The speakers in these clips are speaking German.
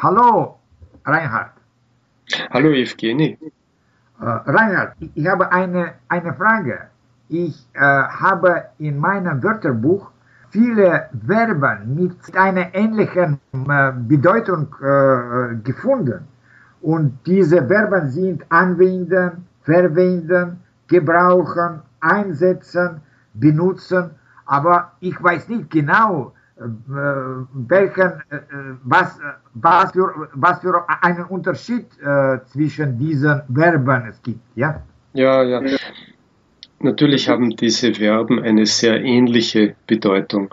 Hallo, Reinhard. Hallo, Evgeny. Äh, Reinhard, ich habe eine, eine Frage. Ich äh, habe in meinem Wörterbuch viele Verben mit einer ähnlichen äh, Bedeutung äh, gefunden. Und diese Verben sind anwenden, verwenden, gebrauchen, einsetzen, benutzen. Aber ich weiß nicht genau, welchen, äh, was, was, für, was für einen Unterschied äh, zwischen diesen Verben es gibt. Ja, ja. ja. Natürlich haben diese Verben eine sehr ähnliche Bedeutung,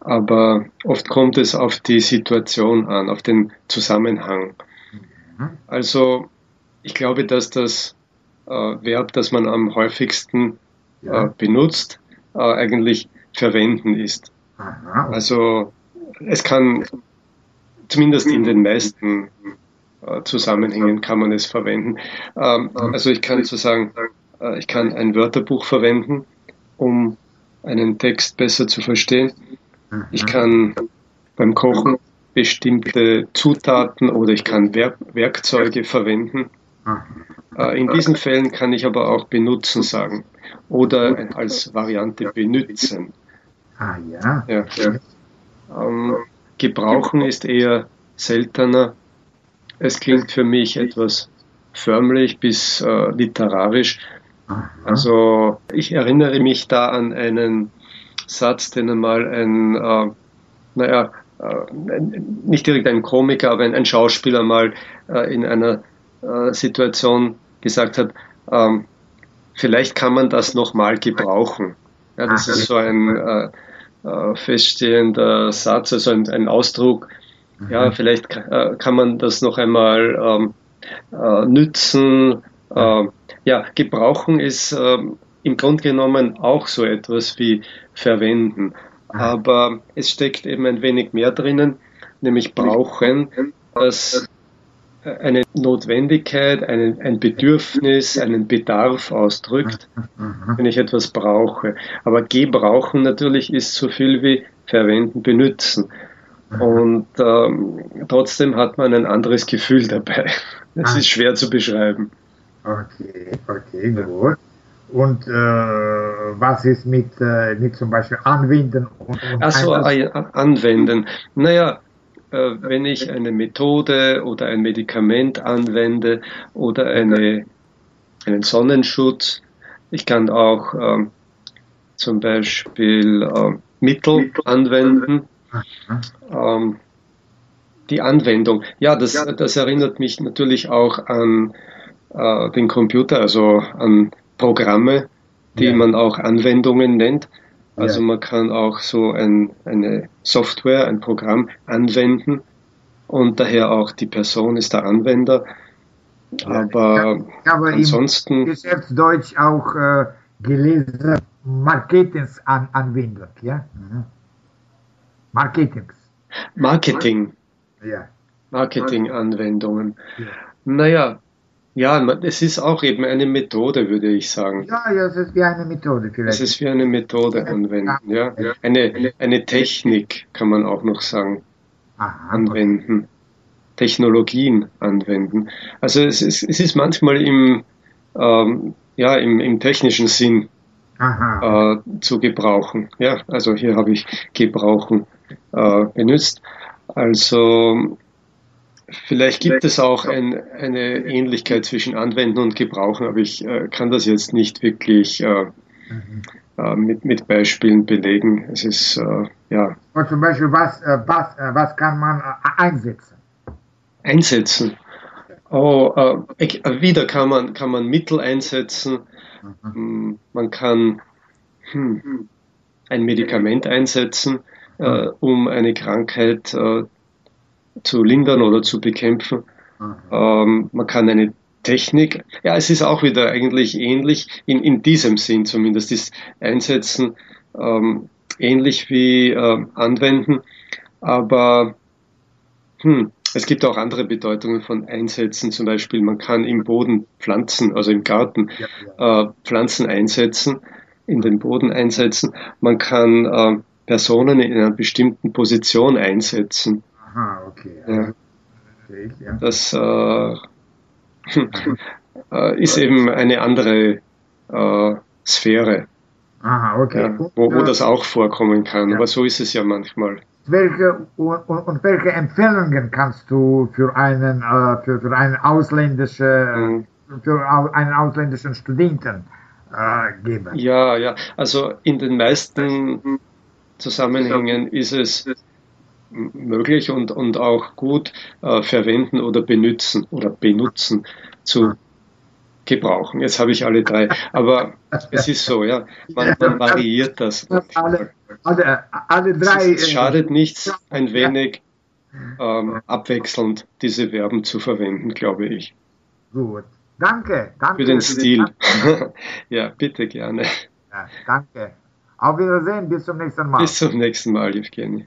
aber oft kommt es auf die Situation an, auf den Zusammenhang. Mhm. Also ich glaube, dass das äh, Verb, das man am häufigsten äh, benutzt, äh, eigentlich verwenden ist. Aha. Also es kann zumindest in den meisten äh, Zusammenhängen kann man es verwenden. Ähm, also ich kann so sagen, äh, ich kann ein Wörterbuch verwenden, um einen Text besser zu verstehen. Ich kann beim Kochen bestimmte Zutaten oder ich kann Werk Werkzeuge verwenden. Äh, in diesen Fällen kann ich aber auch benutzen sagen oder als Variante benützen. Ah ja. ja, ja. Ähm, gebrauchen ist eher seltener. Es klingt für mich etwas förmlich bis äh, literarisch. Aha. Also ich erinnere mich da an einen Satz, den einmal ein, äh, naja, äh, nicht direkt ein Komiker, aber ein, ein Schauspieler mal äh, in einer äh, Situation gesagt hat, ähm, vielleicht kann man das nochmal gebrauchen. Ja, das ist so ein äh, äh, feststehender Satz, also ein, ein Ausdruck. Ja, mhm. vielleicht äh, kann man das noch einmal ähm, äh, nützen. Äh, ja, gebrauchen ist äh, im Grunde genommen auch so etwas wie verwenden. Aber es steckt eben ein wenig mehr drinnen, nämlich brauchen, das eine Notwendigkeit, einen, ein Bedürfnis, einen Bedarf ausdrückt, wenn ich etwas brauche. Aber gebrauchen natürlich ist so viel wie verwenden, benutzen. Und ähm, trotzdem hat man ein anderes Gefühl dabei. Das ist schwer zu beschreiben. Okay, okay, gut. Und äh, was ist mit, äh, mit zum Beispiel Anwenden? Und, und Achso, Anwenden. Naja, äh, wenn ich eine Methode oder ein Medikament anwende oder eine, einen Sonnenschutz. Ich kann auch ähm, zum Beispiel äh, Mittel anwenden. Ähm, die Anwendung, ja, das, das erinnert mich natürlich auch an äh, den Computer, also an Programme, die ja. man auch Anwendungen nennt. Also ja. man kann auch so ein, eine Software, ein Programm anwenden und daher auch die Person ist der Anwender. Aber, ich habe ansonsten. Im Geschäftsdeutsch auch äh, gelesen, Marketingsanwendung, ja? Mhm. Marketings. Marketing. Ja. Marketinganwendungen. Ja. Naja, ja, es ist auch eben eine Methode, würde ich sagen. Ja, ja, es ist wie eine Methode vielleicht. Es ist wie eine Methode anwenden, ja. Eine, eine Technik kann man auch noch sagen. Aha, anwenden. Technologien anwenden. Also es ist, es ist manchmal im, ähm, ja, im, im technischen Sinn äh, zu gebrauchen. Ja, also hier habe ich gebrauchen äh, benutzt. Also Vielleicht gibt es auch ein, eine Ähnlichkeit zwischen Anwenden und Gebrauchen, aber ich äh, kann das jetzt nicht wirklich äh, mhm. äh, mit, mit Beispielen belegen. Es ist, äh, ja. Und zum Beispiel, was, äh, was, äh, was kann man einsetzen? Einsetzen. Oh, wieder kann man, kann man Mittel einsetzen. Mhm. Hm, man kann hm, ein Medikament einsetzen, mhm. um eine Krankheit zu lindern oder zu bekämpfen. Ähm, man kann eine Technik, ja, es ist auch wieder eigentlich ähnlich, in, in diesem Sinn zumindest, ist Einsetzen ähm, ähnlich wie äh, Anwenden, aber hm, es gibt auch andere Bedeutungen von Einsätzen, zum Beispiel man kann im Boden Pflanzen, also im Garten. Äh, Pflanzen einsetzen, in den Boden einsetzen, man kann äh, Personen in einer bestimmten Position einsetzen. Okay. Ja. Das äh, äh, ist eben eine andere äh, Sphäre. Aha, okay. Ja, wo, wo das auch vorkommen kann, aber so ist es ja manchmal. Welche und, und welche Empfehlungen kannst du für einen äh, für, für einen ausländischen mhm. für einen ausländischen Studenten äh, geben? Ja, ja. Also in den meisten Zusammenhängen ist es möglich und, und auch gut äh, verwenden oder benutzen oder benutzen zu gebrauchen. Jetzt habe ich alle drei. Aber es ist so, ja. Man, man variiert das. Alle, alle, alle drei. Es, schadet nichts, ein wenig ähm, abwechselnd diese Verben zu verwenden, glaube ich. Gut. Danke, danke. Für den Stil. ja, bitte gerne. Ja, danke. Auf Wiedersehen, bis zum nächsten Mal. Bis zum nächsten Mal, Evgeny.